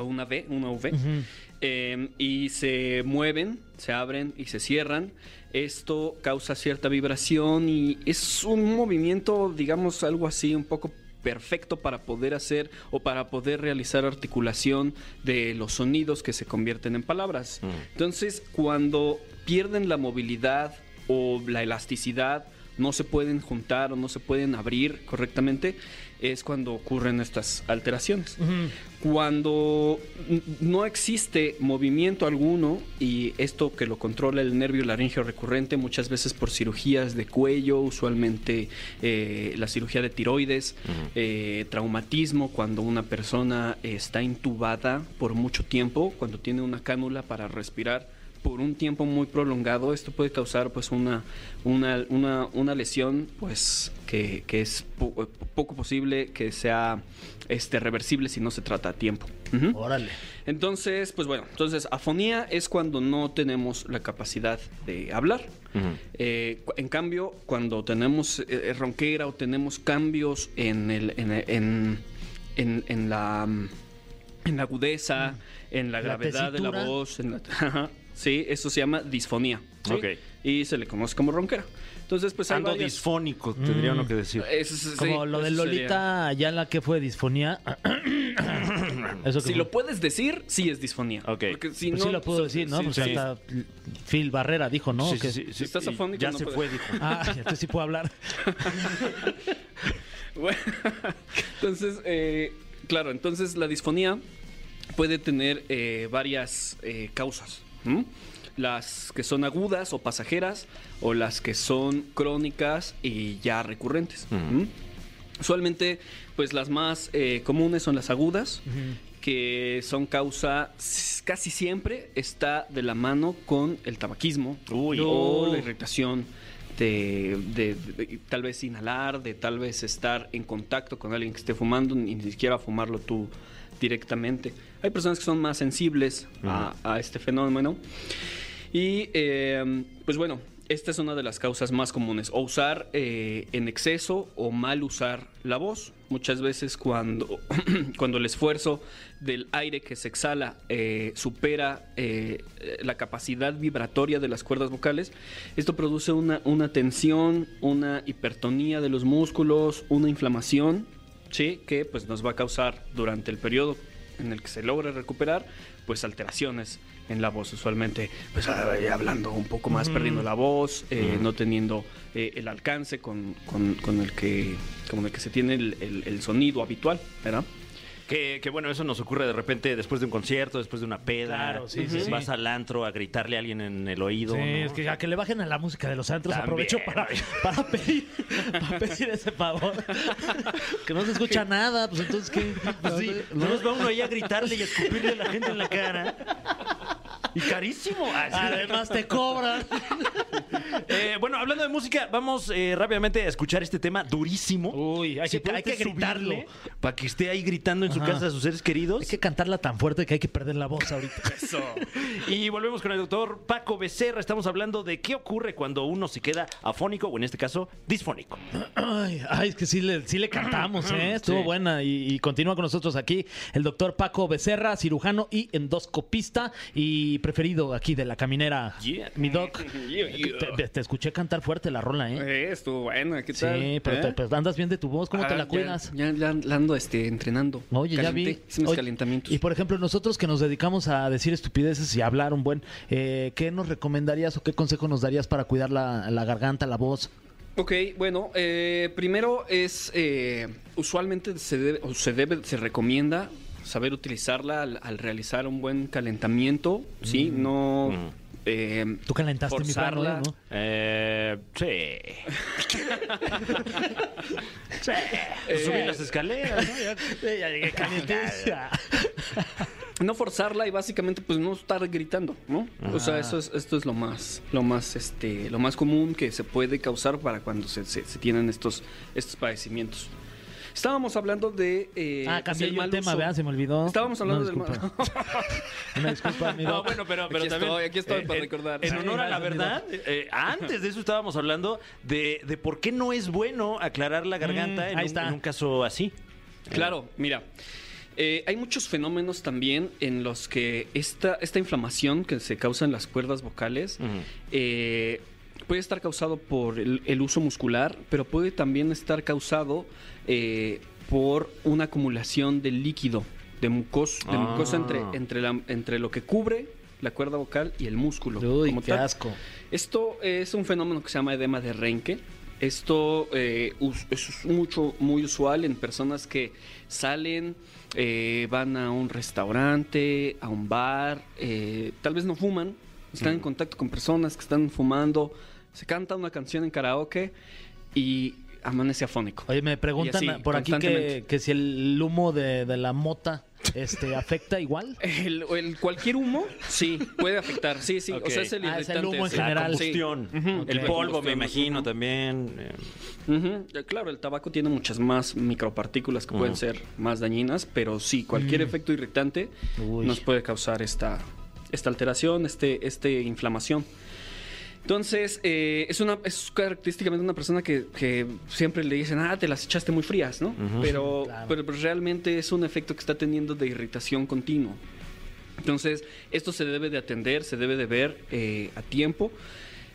O una V, una V. Eh, y se mueven, se abren y se cierran. Esto causa cierta vibración y es un movimiento, digamos, algo así, un poco perfecto para poder hacer o para poder realizar articulación de los sonidos que se convierten en palabras. Mm. Entonces, cuando pierden la movilidad o la elasticidad, no se pueden juntar o no se pueden abrir correctamente, es cuando ocurren estas alteraciones. Cuando no existe movimiento alguno y esto que lo controla el nervio laringeo recurrente, muchas veces por cirugías de cuello, usualmente eh, la cirugía de tiroides, eh, traumatismo, cuando una persona está intubada por mucho tiempo, cuando tiene una cánula para respirar por un tiempo muy prolongado, esto puede causar pues una, una, una, una lesión pues que, que es po- poco posible que sea este, reversible si no se trata a tiempo. Órale. Entonces, pues bueno, entonces afonía es cuando no tenemos la capacidad de hablar. Eh, en cambio, cuando tenemos eh, ronquera o tenemos cambios en, el, en, en, en- en la, en la agudeza, en la, La gravedad de la voz, en la-. sí, eso se llama disfonía. ¿sí? Ok. Y se le conoce como ronquera. Entonces, pues hay Ando varias- disfónico, tendría uno que decir. Eso es- Como sí, lo de eso sería. Lolita Ayala que fue disfonía. Eso que Si fue. lo puedes decir, sí es disfonía. Ok. Porque si Pues no, sí lo puedo decir, ¿no? sí, Pues sí. hasta Phil Barrera dijo, ¿no? Sí, Que- sí, sí, sí. estás Y afónico, Ya no se puedes. fue, dijo. Ah, entonces sí puedo hablar. Bueno, entonces, eh, claro, entonces la disfonía puede tener eh, varias eh, causas. ¿M? Las que son agudas o pasajeras o las que son crónicas y ya recurrentes. Ujú. ¿m? Usualmente, pues las más eh, comunes son las agudas, que son causa casi siempre está de la mano con el tabaquismo Uy. o Oh. la irritación de, de- de tal vez inhalar, de tal vez estar en contacto con alguien que esté fumando, ni siquiera fumarlo tú directamente. Hay personas que son más sensibles a, a este fenómeno. Y eh, pues bueno, esta es una de las causas más comunes. O usar eh, en exceso o mal usar la voz. Muchas veces cuando, cuando el esfuerzo del aire que se exhala eh, supera eh, la capacidad vibratoria de las cuerdas vocales, esto produce una, una tensión, una hipertonía de los músculos, una inflamación, ¿sí? que pues, nos va a causar durante el periodo en el que se logre recuperar, pues alteraciones en la voz, usualmente pues ah, hablando un poco más, perdiendo la voz, eh, no teniendo eh, el alcance con, con- con el que, con el que se tiene el, el- el sonido habitual, ¿verdad? Que, que, bueno, eso nos ocurre de repente después de un concierto, después de una peda. Claro, sí, sí. Vas al antro a gritarle a alguien en el oído. Sí, ¿no? es que a que le bajen a la música de los antros, También. aprovecho para, para, pedir, para pedir ese favor. que no se escucha nada, pues entonces ¿qué? Pues sí, no nos va uno ahí a gritarle y a escupirle a la gente en la cara. Y carísimo. Ah. Además te cobran. Eh, bueno, hablando de música, vamos eh, rápidamente a escuchar este tema durísimo. Uy, hay Si que, hay puedes que gritarle. subirle Para que esté ahí gritando en su Ajá. casa a sus seres queridos. Hay que cantarla tan fuerte que hay que perder la voz ahorita. Y volvemos con el doctor Paco Becerra. Estamos hablando de qué ocurre cuando uno se queda afónico o en este caso disfónico. Ay, ay, es que sí le, sí le cantamos, ¿eh? Estuvo Sí. buena y, y continúa con nosotros aquí el doctor Paco Becerra, cirujano y endoscopista y preferido aquí de la caminera. Yeah. Mi doc, Yeah, yeah. Te, escuché cantar fuerte la rola, ¿eh? Eh, estuvo buena, ¿qué Sí, tal? pero ¿Eh? te- pues, andas bien de tu voz, ¿cómo te Ah, la ya- cuidas? Ya, la ando este, entrenando. Oye, ya vi. Calenté, hice mis Oye, calentamientos. Y por ejemplo, nosotros que nos dedicamos a decir estupideces y a hablar un buen, eh, ¿qué nos recomendarías o qué consejo nos darías para cuidar la, la garganta, la voz? Ok, bueno, eh, primero es, eh, usualmente se debe, o se debe, se recomienda saber utilizarla al, al realizar un buen calentamiento, ¿sí? No eh, Tú calentaste mi perro, forzarla. ¿no? Eh, sí. sí. Subí las escaleras. ¿no? Ya- ya llegué caliente. No forzarla y básicamente pues no estar gritando, ¿no? O sea, eso es, esto es lo más, lo más, este, lo más común que se puede causar para cuando se, se- se tienen estos, estos padecimientos. Estábamos hablando de eh, Ah, cambié el mal tema. ¿verdad? Se me olvidó. Estábamos hablando Una del disculpa. Una disculpa, mi No, bueno, pero, pero Aquí también. estoy, aquí estoy eh, para en- recordar. En honor a la verdad, eh, antes de eso estábamos hablando de, de por qué no es bueno aclarar la garganta Mm, en, ahí un, está. en un caso así. Claro, mira. eh, hay muchos fenómenos también en los que esta, esta inflamación que se causa en las cuerdas vocales Ujú. Puede estar causado por el, el uso muscular, pero puede también estar causado eh, por una acumulación de líquido, de, mucos, de Ah. mucosa entre, entre, la- entre lo que cubre la cuerda vocal y el músculo. Uy, como qué tal. asco. Esto es un fenómeno que se llama edema de Renke. Esto eh, es mucho, muy usual en personas que salen, eh, van a un restaurante, a un bar, eh, tal vez no fuman, están en contacto con personas que están fumando, se canta una canción en karaoke y amanece afónico. Oye, me preguntan así, por aquí que, que si el humo de, de la mota este, afecta igual. El, el cualquier humo, sí, puede afectar. Sí, sí. O sea, es el Ah, es el irritante. humo en. La general. Sí. El polvo, me imagino, también. eh. Claro, el tabaco tiene muchas más micropartículas que pueden ser más dañinas, pero sí, cualquier efecto irritante Uy. nos puede causar esta, esta alteración, este, este inflamación. Entonces, eh, es, una, es característicamente una persona que, que siempre le dicen, ah, te las echaste muy frías, ¿no? pero, Claro. pero pues realmente es un efecto que está teniendo de irritación continua. Entonces, esto se debe de atender, se debe de ver eh, a tiempo.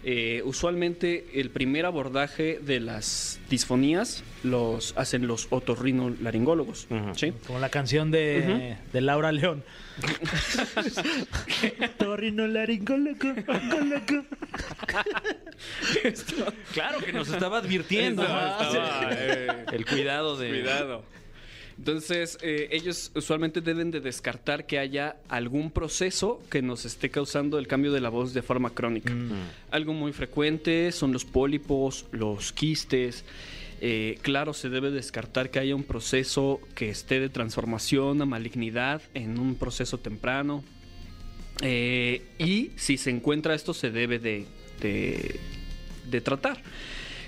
Eh, usualmente el primer abordaje de las disfonías los hacen los otorrinolaringólogos. Ujú. ¿sí? Como la canción de, de Laura León. Torrino laringólogo, loco. Claro que nos estaba advirtiendo. Estaba- ¿no? estaba, eh, El cuidado de. Cuidado. Entonces, eh, ellos usualmente deben de descartar que haya algún proceso que nos esté causando el cambio de la voz de forma crónica. Algo muy frecuente son los pólipos, los quistes. Eh, claro, se debe descartar que haya un proceso que esté de transformación a malignidad en un proceso temprano. Eh, y si se encuentra esto, se debe de, de- de tratar.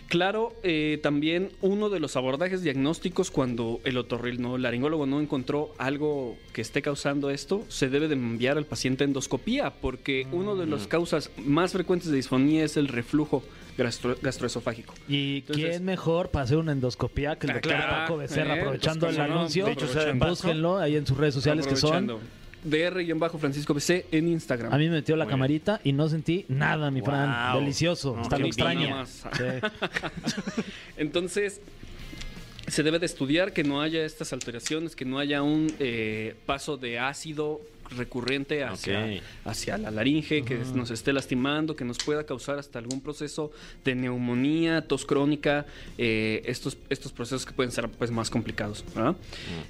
Claro, eh, también uno de los abordajes diagnósticos cuando el otorrinolaringólogo no encontró algo que esté causando esto, se debe de enviar al paciente a endoscopía, porque una de las causas más frecuentes de disfonía es el reflujo gastro- gastroesofágico. ¿Y Entonces- quién mejor para hacer una endoscopía que el Ah, doctor claro. Paco Becerra? Eh, aprovechando pues, el no, anuncio, de hecho, búsquenlo ahí en sus redes sociales que son. DR-Francisco BC en Instagram. A mí me metió la Muy camarita y no sentí nada, mi Wow. Fran. Delicioso. No, Hasta lo envidia. extraño. Más. Sí. Entonces, se debe de estudiar que no haya estas alteraciones, que no haya un eh, paso de ácido recurrente hacia, hacia la laringe, que nos esté lastimando, que nos pueda causar hasta algún proceso de neumonía, tos crónica, eh, estos, estos procesos que pueden ser pues, más complicados. ¿verdad?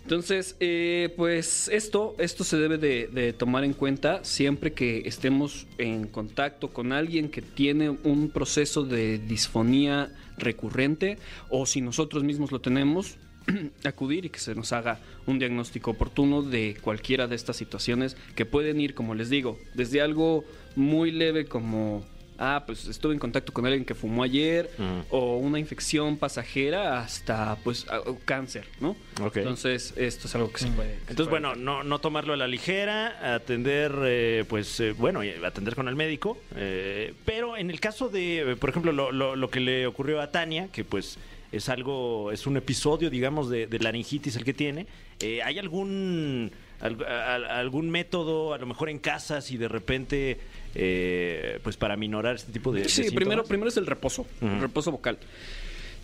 Entonces, eh, pues esto, esto se debe de, de tomar en cuenta siempre que estemos en contacto con alguien que tiene un proceso de disfonía recurrente o si nosotros mismos lo tenemos, acudir y que se nos haga un diagnóstico oportuno de cualquiera de estas situaciones que pueden ir, como les digo, desde algo muy leve como, ah, pues estuve en contacto con alguien que fumó ayer o una infección pasajera hasta pues a- o cáncer, ¿no? Entonces, esto es algo que se puede... que se Entonces, puede bueno, no, no tomarlo a la ligera, atender, eh, pues, eh, bueno, atender con el médico. eh, pero en el caso de, por ejemplo, lo, lo- lo que le ocurrió a Tania, que pues es algo, es un episodio, digamos, de, de laringitis el que tiene, eh, ¿hay algún, al- al- algún método, a lo mejor en casa, si de repente, eh, pues, para minorar este tipo de, Sí, primero, primero es el reposo, el reposo vocal.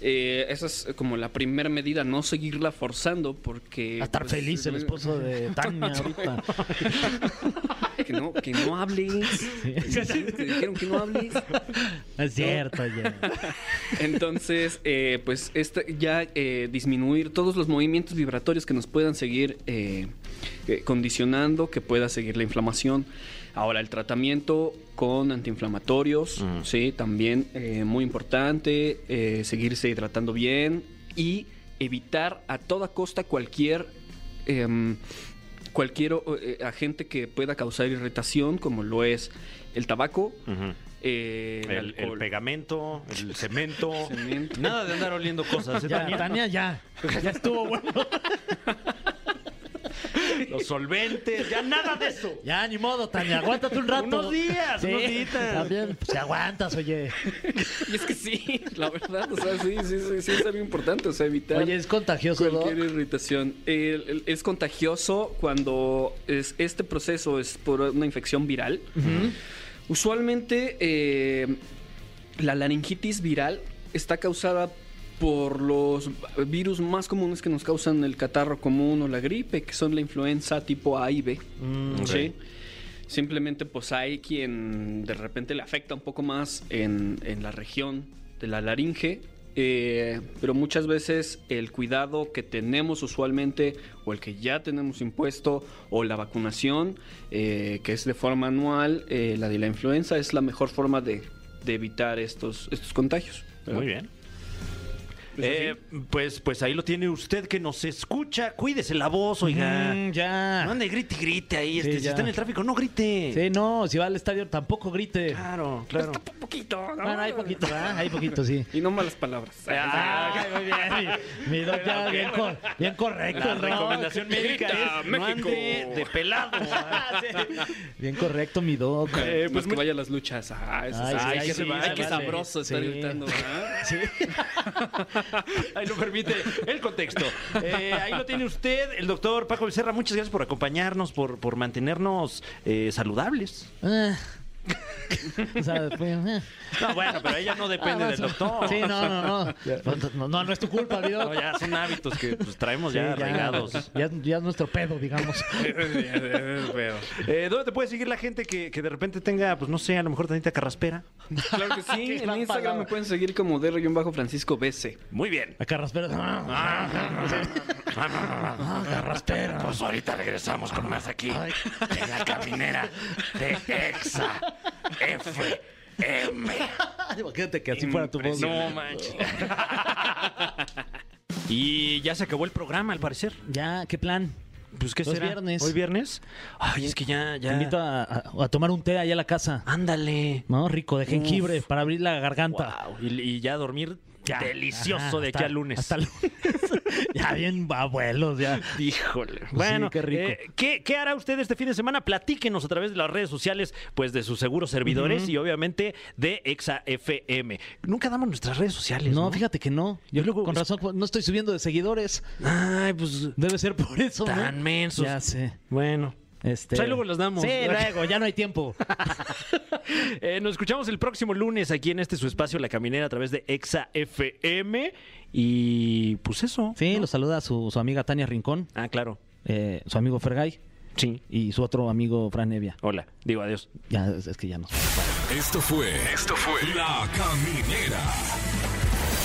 Eh, esa es como la primera medida, no seguirla forzando porque... A estar pues, feliz el esposo de Tania ahorita. Que no, que no hables. Te dijeron que no hables. Es cierto, oye. Entonces, eh, pues este, ya eh, disminuir todos los movimientos vibratorios que nos puedan seguir eh, eh, condicionando, que pueda seguir la inflamación. Ahora, el tratamiento con antiinflamatorios, sí, también eh, muy importante, eh, seguirse hidratando bien y evitar a toda costa cualquier... em, cualquier eh, agente que pueda causar irritación, como lo es el tabaco, eh, el, El, el alcohol. pegamento, el cemento. Cemento. Nada de andar oliendo cosas. ¿eh, Ya, Tania? Tania, ya. Ya estuvo bueno. Los solventes, ya nada de eso. Ya, ni modo, Tania. Aguántate un rato. Unos días, unos días. También, pues, si aguantas, oye. Y es que sí, la verdad, o sea, sí, sí, sí, sí es algo importante, o sea, evitar Oye, es contagioso, cualquier Doc? irritación. El- el- es contagioso cuando es, este proceso es por una infección viral. Usualmente eh, la laringitis viral está causada por los virus más comunes que nos causan el catarro común o la gripe, que son la influenza tipo A y B. ¿sí? Simplemente pues hay quien de repente le afecta un poco más en, en la región de la laringe, eh, pero muchas veces el cuidado que tenemos usualmente o el que ya tenemos impuesto o la vacunación, eh, que es de forma anual, eh, la de la influenza, es la mejor forma de, de evitar estos, estos contagios. ¿verdad? Muy bien. ¿Es Eh, pues, pues ahí lo tiene usted que nos escucha. Cuídese la voz, oiga. Mm, ya. No ande grite y grite ahí. Sí, este, si ya. está en el tráfico, no grite. Sí, no, si va al estadio tampoco grite. Claro, claro. Un poquito, ¿no? Bueno, hay poquito, ¿verdad? Hay poquito, sí. Y no malas palabras. Ah, muy bien. Mi, mi doc ya bien, bien correcto. La ¿no? recomendación médica Grita, es no México. ande de pelado. Ah, sí. Bien correcto, mi doc. Eh, pues pues que muy- vaya a las luchas. Ah, eso Ay, sí. sí, Ay, qué, sí, ay, se qué vale. sabroso estar Sí. gritando. ¿verdad? Sí. Ahí lo permite el contexto. Eh, ahí lo tiene usted, el doctor Paco Becerra. Muchas gracias por acompañarnos, por, por mantenernos eh, saludables. O sea, después, eh. No, bueno, pero ella no depende Ah, del doctor. Sí, no, no, no. No, no, no es tu culpa, doc. No, ya son hábitos que pues, traemos Sí, ya arraigados. Ya, ya es nuestro pedo, digamos. Eh, ¿Dónde te puede seguir la gente que, que de repente tenga, pues no sé, a lo mejor tantita carraspera? Claro que sí. En Instagram palabra. me pueden seguir como DR-Francisco BC. Muy bien. A Carraspera. Ah, Carraspera. Pues ahorita regresamos con más aquí en la caminera de Exa FM. Imagínate que así fuera tu voz. No manches. y ya se acabó el programa, al parecer. Ya, ¿qué plan? Pues qué será? viernes. Hoy viernes. Ay, es que ya, Te invito a, a- a tomar un té allá a la casa. Ándale. ¿No? Rico, de jengibre, para abrir la garganta. Wow. Y, y ya dormir Ya. delicioso Ajá, de aquí al lunes. Hasta lunes. ya bien abuelos, ya. Híjole. Bueno, qué rico. eh, ¿qué, qué hará usted este fin de semana? Platíquenos a través de las redes sociales, pues de sus seguros servidores y obviamente de Exa FM. Nunca damos nuestras redes sociales. No, No, fíjate que no. Yo luego- con razón pues, no estoy subiendo de seguidores. Ay, pues. Debe ser por eso, ¿no? Tan mensos. Ya sé. Bueno. Este... Pues ahí luego las damos. Sí, luego, ya no hay tiempo. Eh, nos escuchamos el próximo lunes aquí en este su espacio, La Caminera, a través de Exa FM. Y pues eso. Sí, ¿no? lo saluda su, su amiga Tania Rincón, Ah, claro. eh, su amigo Fergay Sí. y su otro amigo Fran Evia. Hola. Digo adiós. Ya, es, es que ya no. Esto fue. Esto fue. La Caminera.